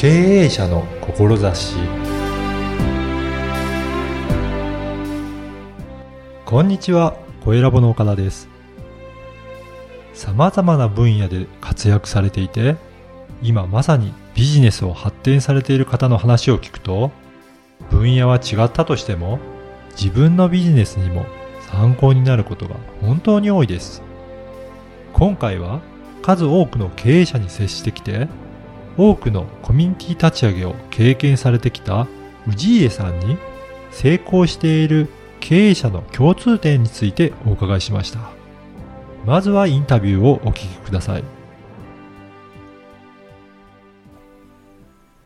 経営者の志こんにちは、小ラボの岡田です。様々な分野で活躍されていて、今まさにビジネスを発展されている方の話を聞くと、分野は違ったとしても、自分のビジネスにも参考になることが本当に多いです。今回は数多くの経営者に接してきて、多くのコミュニティ立ち上げを経験されてきた氏家さんに成功している経営者の共通点についてお伺いしました。まずはインタビューをお聞きください。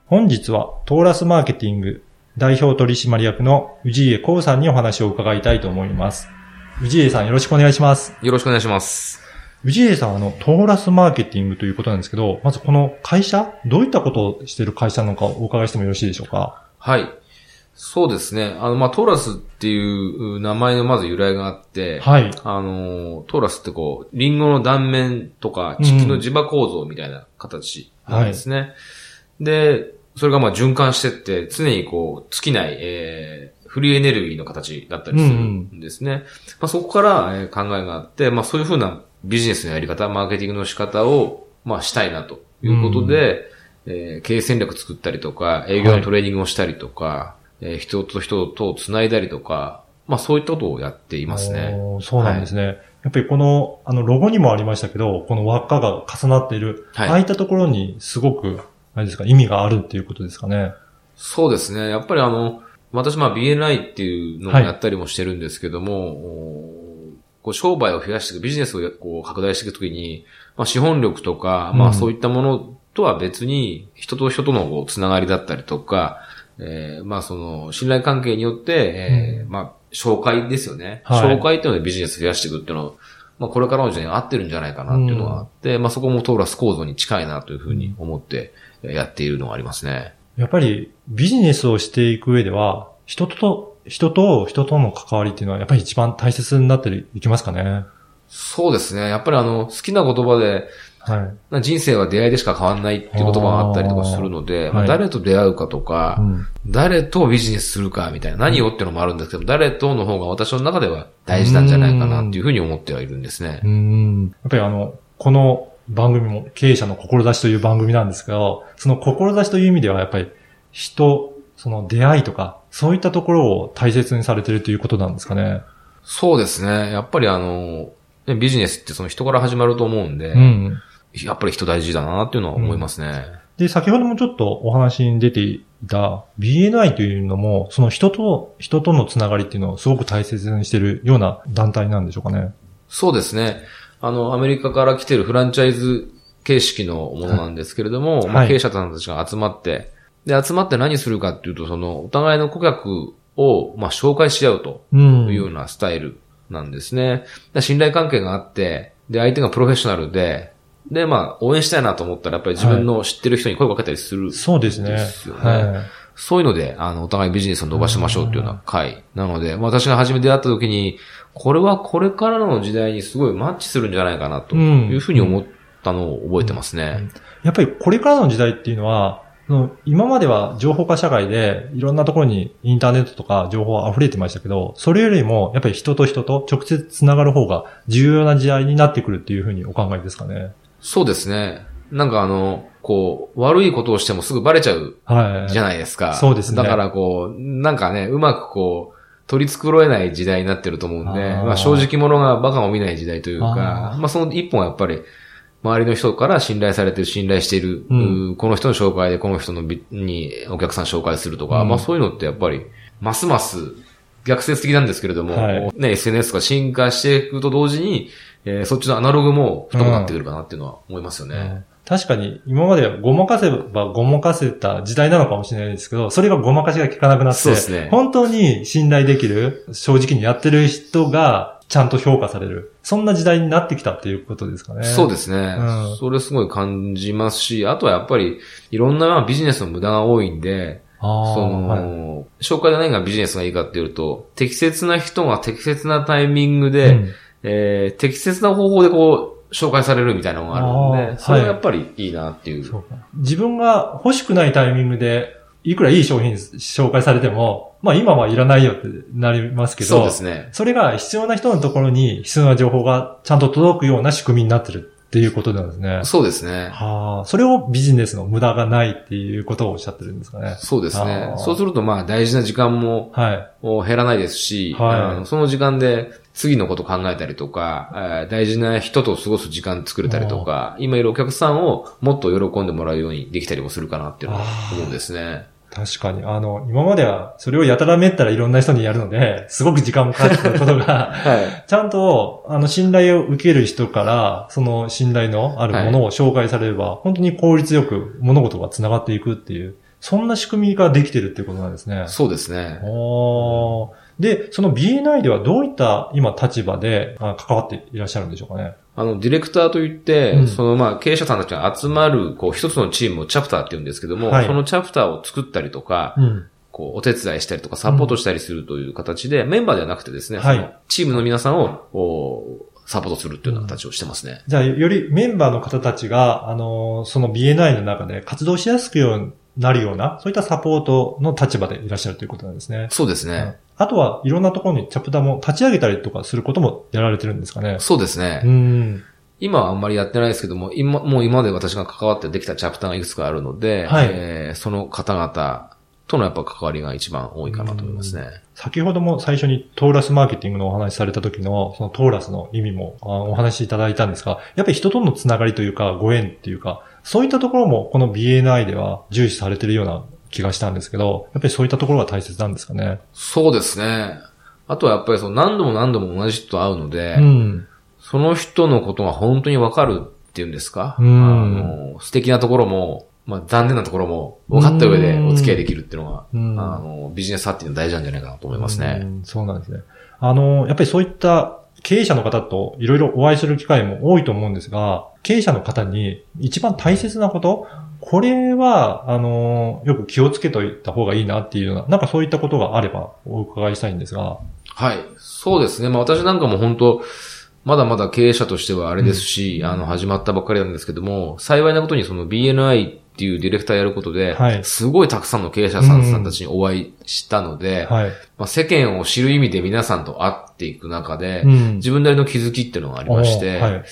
本日はトーラスマーケティング代表取締役の氏家光さんにお話を伺いたいと思います。氏家さんよろしくお願いします。よろしくお願いします。氏家さんはあの、トーラスマーケティングということなんですけど、まずこの会社、どういったことをしている会社なのかお伺いしてもよろしいでしょうか？はい。そうですね。あの、まあ、トーラスっていう名前のまず由来があって、はい。あの、トーラスってこう、リンゴの断面とか地球の磁場構造みたいな形なんですね。で、それがまあ循環してって、常にこう、尽きない、えー、フリーエネルギーの形だったりするんですね。まあ、そこから、えー考えがあって、まあ、そういうふうなビジネスのやり方、マーケティングの仕方を、まあ、したいなということで、えー経営戦略作ったりとか、営業のトレーニングをしたりとか、えー人と人とを繋いだりとか、まあ、そういったことをやっていますね。そうなんですね。やっぱりこの、あの、ロゴにもありましたけど、この輪っかが重なっている、はいああいったところにすごく、あれですか、意味があるっていうことですかね。そうですね。やっぱりあの、私まあ BNI っていうのをやったりもしてるんですけども、おこう商売を増やしていく、ビジネスをこう拡大していくときに、まあ資本力とか、まうんあそういったものとは別に、人と人とのこうつながりだったりとか、えーまあその信頼関係によって、えーまあ紹介ですよね。はい紹介っていうのでビジネス増やしていくっていうのは、まあこれからの時代に合ってるんじゃないかなっていうのがあって、まあそこもトーラス構造に近いなというふうに思ってえーやっているのがありますね。やっぱりビジネスをしていく上では、人と、人と人との関わりっていうのはやっぱり一番大切になっていきますかね。そうですね。やっぱりあの、好きな言葉で、はい。人生は出会いでしか変わんないっていう言葉があったりとかするので、あまあ誰と出会うかとか、うん誰とビジネスするかみたいな、何をっていうのもあるんですけど、誰との方が私の中では大事なんじゃないかなっていうふうに思ってはいるんですねう。ん。やっぱりあの、この番組も経営者の志という番組なんですけど、その志という意味ではやっぱり人、その出会いとか、そういったところを大切にされているということなんですかね。そうですね。やっぱりあの、ねビジネスってその人から始まると思うんで、うん。やっぱり人大事だなっていうのは思いますね。で、先ほどもちょっとお話に出ていた BNI というのも、その人と、人とのつながりっていうのをすごく大切にしているような団体なんでしょうかね。そうですね。あの、アメリカから来てるフランチャイズ形式のものなんですけれども、まあ、はい経営者さんたちが集まって、で、集まって何するかっていうと、その、お互いの顧客を、まあ、紹介し合うとうん。いうようなスタイルなんですね。で信頼関係があって、で、相手がプロフェッショナルで、で、まあ、応援したいなと思ったら、やっぱり自分の知ってる人に声をかけたりする。そうですね。ですよねはい。そういうので、あの、お互いビジネスを伸ばしましょうっていうような会なので、まあ私が初めて出会った時に、これはこれからの時代にすごいマッチするんじゃないかなというふうに思ったのを覚えてますね。やっぱりこれからの時代っていうのは、今までは情報化社会でいろんなところにインターネットとか情報は溢れてましたけど、それよりもやっぱり人と人と直接つながる方が重要な時代になってくるっていうふうにお考えですかね。そうですね。なんかあの、こう、悪いことをしてもすぐバレちゃうはい。じゃないですか。そうですねだからこう、なんかね、うまくこう、取り繕えない時代になってると思うんで、あーまあ正直者がバカも見ない時代というかあ、ーまあその一本はやっぱり、周りの人から信頼されてる、信頼している、うん。この人の紹介でこの人のびにお客さん紹介するとか、うん。まあそういうのってやっぱり、ますます逆説的なんですけれども、はい。ね、SNS が進化していくと同時に、えーそっちのアナログも太くなってくるかなっていうのは思いますよね。確かに、今まではごまかせばごまかせた時代なのかもしれないですけど、それがごまかしが効かなくなって、ね。本当に信頼できる、正直にやってる人がちゃんと評価される。そんな時代になってきたっていうことですかね。そうですね、うん。それすごい感じますし、あとはやっぱり、いろんなまあビジネスの無駄が多いんで、ああ、その、はい。紹介で何がビジネスがいいかっていうと、適切な人が適切なタイミングで、うん。えー適切な方法でこう、紹介されるみたいなのがあるので、それはやっぱりいいなっていう。そうか自分が欲しくないタイミングで、いくらいい商品紹介されても、まあ今はいらないよってなりますけど、そうですね。それが必要な人のところに必要な情報がちゃんと届くような仕組みになってるっていうことなんですね。そうですね。はあ、それをビジネスの無駄がないっていうことをおっしゃってるんですかね。そうですね。そうするとまあ大事な時間もはい。減らないですし、はいあのその時間で次のこと考えたりとか、えー大事な人と過ごす時間作れたりとか、今いるお客さんをもっと喜んでもらうようにできたりもするかなっていうのは思うんですね。確かに。あの、今まではそれをやたらめったらいろんな人にやるので、すごく時間もかかってたことが、はい。ちゃんと、あの、信頼を受ける人から、その信頼のあるものを紹介されれば、本当に効率よく物事が繋がっていくっていう、そんな仕組みができてるっていうことなんですね。そうですね。おーで、その BNI ではどういった今立場であ関わっていらっしゃるんでしょうかね？あの、ディレクターといって、うんそのまあ、経営者さんたちが集まる、こう、一つのチームをチャプターって言うんですけども、はいそのチャプターを作ったりとか、うん。こう、お手伝いしたりとか、サポートしたりするという形で、メンバーではなくてですね、はいチームの皆さんを、おサポートするっていうような形をしてますね。じゃあ、よりメンバーの方たちが、あのーその BNI の中で活動しやすくようになるような、そういったサポートの立場でいらっしゃるということなんですね。そうですね。うんあとはいろんなところにチャプターも立ち上げたりとかすることもやられてるんですかね。そうですね。うん。今はあんまりやってないですけども、今、もう今まで私が関わってできたチャプターがいくつかあるので、はいえーその方々とのやっぱ関わりが一番多いかなと思いますね。先ほども最初にトーラスマーケティングのお話しされた時の、そのトーラスの意味もあお話しいただいたんですが、やっぱり人とのつながりというか、ご縁っていうか、そういったところもこの BNI では重視されてるような気がしたんですけど、やっぱりそういったところが大切なんですかね。そうですね。あとはやっぱりその何度も何度も同じ人と会うので、うん。その人のことが本当にわかるっていうんですか、うんあの素敵なところも、まあ残念なところも分かった上でお付き合いできるっていうのが、うんあのビジネス発展の大事なんじゃないかなと思いますうね。んそうなんですね。あの、やっぱりそういった経営者の方といろいろお会いする機会も多いと思うんですが、経営者の方に一番大切なこと、これは、あの、よく気をつけといた方がいいなっていうような、なんかそういったことがあればお伺いしたいんですが。はい。そうですね。まあ私なんかも本当、まだまだ経営者としてはあれですし、あの、始まったばっかりなんですけども、幸いなことにその BNI っていうディレクターやることで、はい。すごいたくさんの経営者さんたちにお会いしたので、はい。まあ、世間を知る意味で皆さんと会っていく中で、うん。自分なりの気づきっていうのがありまして。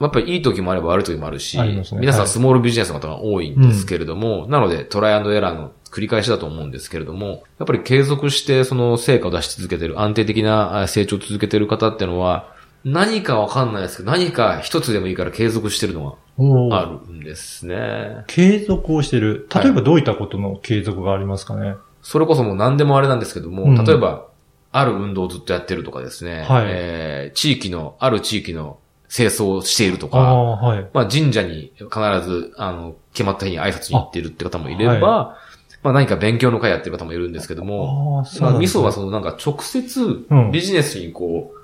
やっぱりいい時もあれば悪い時もあるし、ね。皆さはい。んスモールビジネスの方が多いんですけれども、なのでトライアンドエラーの繰り返しだと思うんですけれども、やっぱり継続してその成果を出し続けてる、安定的なあ成長を続けてる方っていうのは、何かわかんないですけど、何か一つでもいいから継続してるのがあるんですね。継続をしてる。例えばどういったことの継続がありますかね？それこそもう何でもあれなんですけども、うん例えば、ある運動をずっとやってるとかですね、はいえー地域の、ある地域の清掃をしているとあか、あ、はい。まあ神社に必ず、あの、決まった日に挨拶に行っているって方もいれば、まあ何か勉強の会やってる方もいるんですけども、ああ、そうまあなんですねミソはそのなんか直接うんビジネスにこう、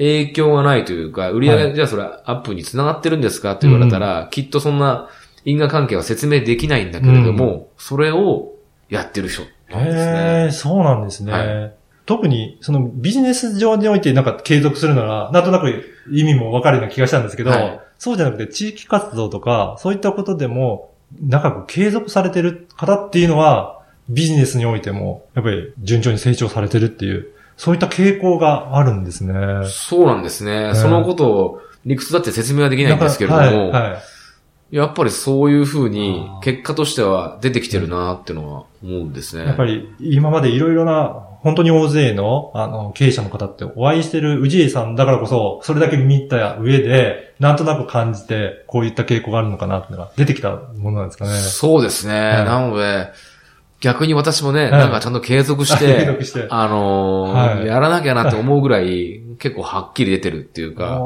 影響がないというか、売り上げ、はい。じゃあそれアップに繋がってるんですかって言われたら、きっとそんな因果関係は説明できないんだけれども、それをやってる人なんですね。へえ、そうなんですね。は特に、そのビジネス上においてなんか継続するなら、なんとなく意味もわかるような気がしたんですけど、はい。そうじゃなくて地域活動とか、そういったことでも、長く継続されてる方っていうのは、ビジネスにおいても、やっぱり順調に成長されてるっていう、そういった傾向があるんですね。そうなんですね。んそのことを理屈だって説明はできないんですけれども、はい、はい。やっぱりそういう風にあー結果としては出てきてるなっていうのは思うんですね。やっぱり今までいろいろな、本当に大勢の、あの、経営者の方ってお会いしてる氏家さんだからこそ、それだけ見た上で、なんとなく感じて、こういった傾向があるのかなってのが出てきたものなんですかね。そうですね。いなので、逆に私もね、いなんかちゃんと継続し 継て。あのーはいやらなきゃなって思うぐらい、結構はっきり出てるっていうか、あ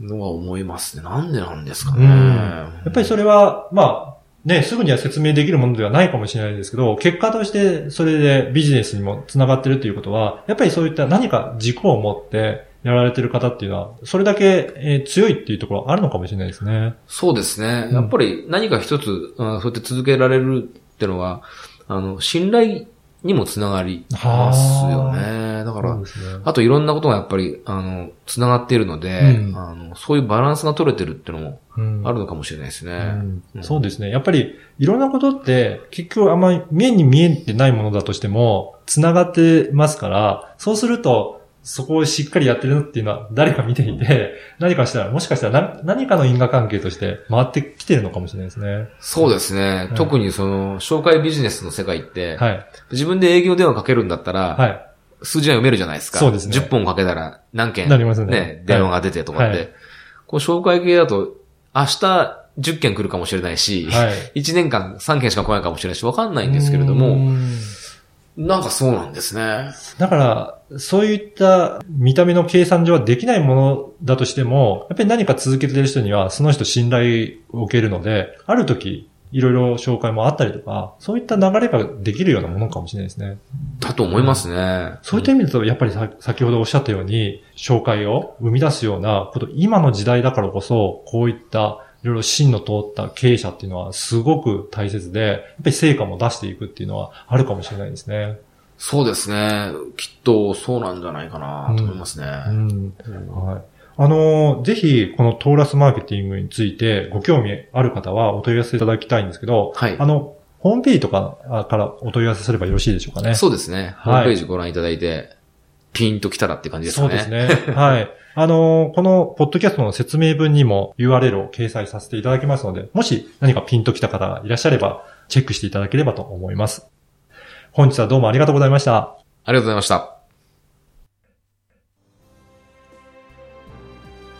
のは思いますね。なんでなんですかーね。うん。やっぱりそれは、まあ、ね、すぐには説明できるものではないかもしれないですけど、結果としてそれでビジネスにも繋がってるということは、やっぱりそういった何か軸を持ってやられてる方っていうのは、それだけ、えー強いっていうところあるのかもしれないですね。そうですね。うんやっぱり何か一つ、うんそうやって続けられるってのは、あの、信頼にもつながりますよね。だから、ね。あといろんなことがやっぱり、あの、つながっているので、うんあの、そういうバランスが取れてるっていうのもうんあるのかもしれないですね。うんうんそうですね。やっぱり、いろんなことって、結局あんまり目に見えてないものだとしても、繋がってますから、そうすると、そこをしっかりやってるっていうのは誰か見ていて、何かしたら、もしかしたら何何かの因果関係として回ってきてるのかもしれないですね。そうですね。うん特にその、紹介ビジネスの世界って、はい。自分で営業電話かけるんだったら、はい。数字は読めるじゃないですか。そうですね10本かけたら何件、なりますね電話が出てとかって。はいこう、紹介系だと、明日10件来るかもしれないし、はい。1年間3件しか来ないかもしれないし、わかんないんですけれどうも、んなんかそうなんですね。だから、そういった見た目の計算上はできないものだとしても、やっぱり何か続けてる人には、その人信頼を受けるので、ある時、いろいろ紹介もあったりとか、そういった流れができるようなものかもしれないですね。だと思いますね。そういった意味だと、やっぱりさ先ほどおっしゃったように、紹介を生み出すようなこと、今の時代だからこそ、こういったいろいろ芯の通った経営者っていうのはすごく大切で、やっぱり成果も出していくっていうのはあるかもしれないですね。そうですね。きっとそうなんじゃないかなと思いますね。うん。はい。あのーぜひ、このトーラスマーケティングについてご興味ある方はお問い合わせいただきたいんですけど、はいあの、ホームページとかあからお問い合わせすればよろしいでしょうかね。そうですね。ホはいームページご覧いただいて、ピンときたらって感じですかね。そうですね。はい。あのーこのポッドキャストの説明文にも URL を掲載させていただきますので、もし何かピンときた方がいらっしゃれば、チェックしていただければと思います。本日はどうもありがとうございました。ありがとうございました。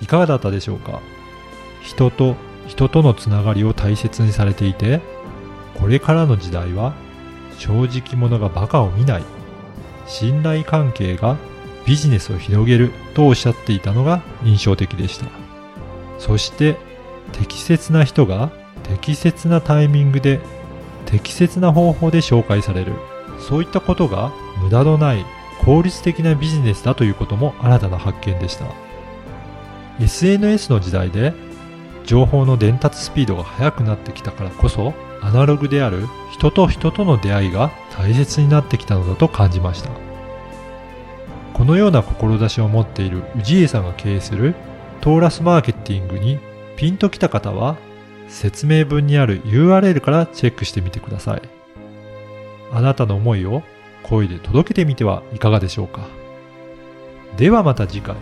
いかがだったでしょうか？人と人とのつながりを大切にされていて、これからの時代は正直者が馬鹿を見ない、信頼関係がビジネスを広げるとおっしゃっていたのが印象的でした。そして適切な人が適切なタイミングで適切な方法で紹介される。そういったことが無駄のない効率的なビジネスだということも新たな発見でした。SNS の時代で情報の伝達スピードが速くなってきたからこそアナログである人と人との出会いが大切になってきたのだと感じました。このような志を持っている氏家さんが経営するトーラスマーケティングにピンときた方は説明文にある URL からチェックしてみてください。あなたの思いを声で届けてみてはいかがでしょうか。ではまた次回。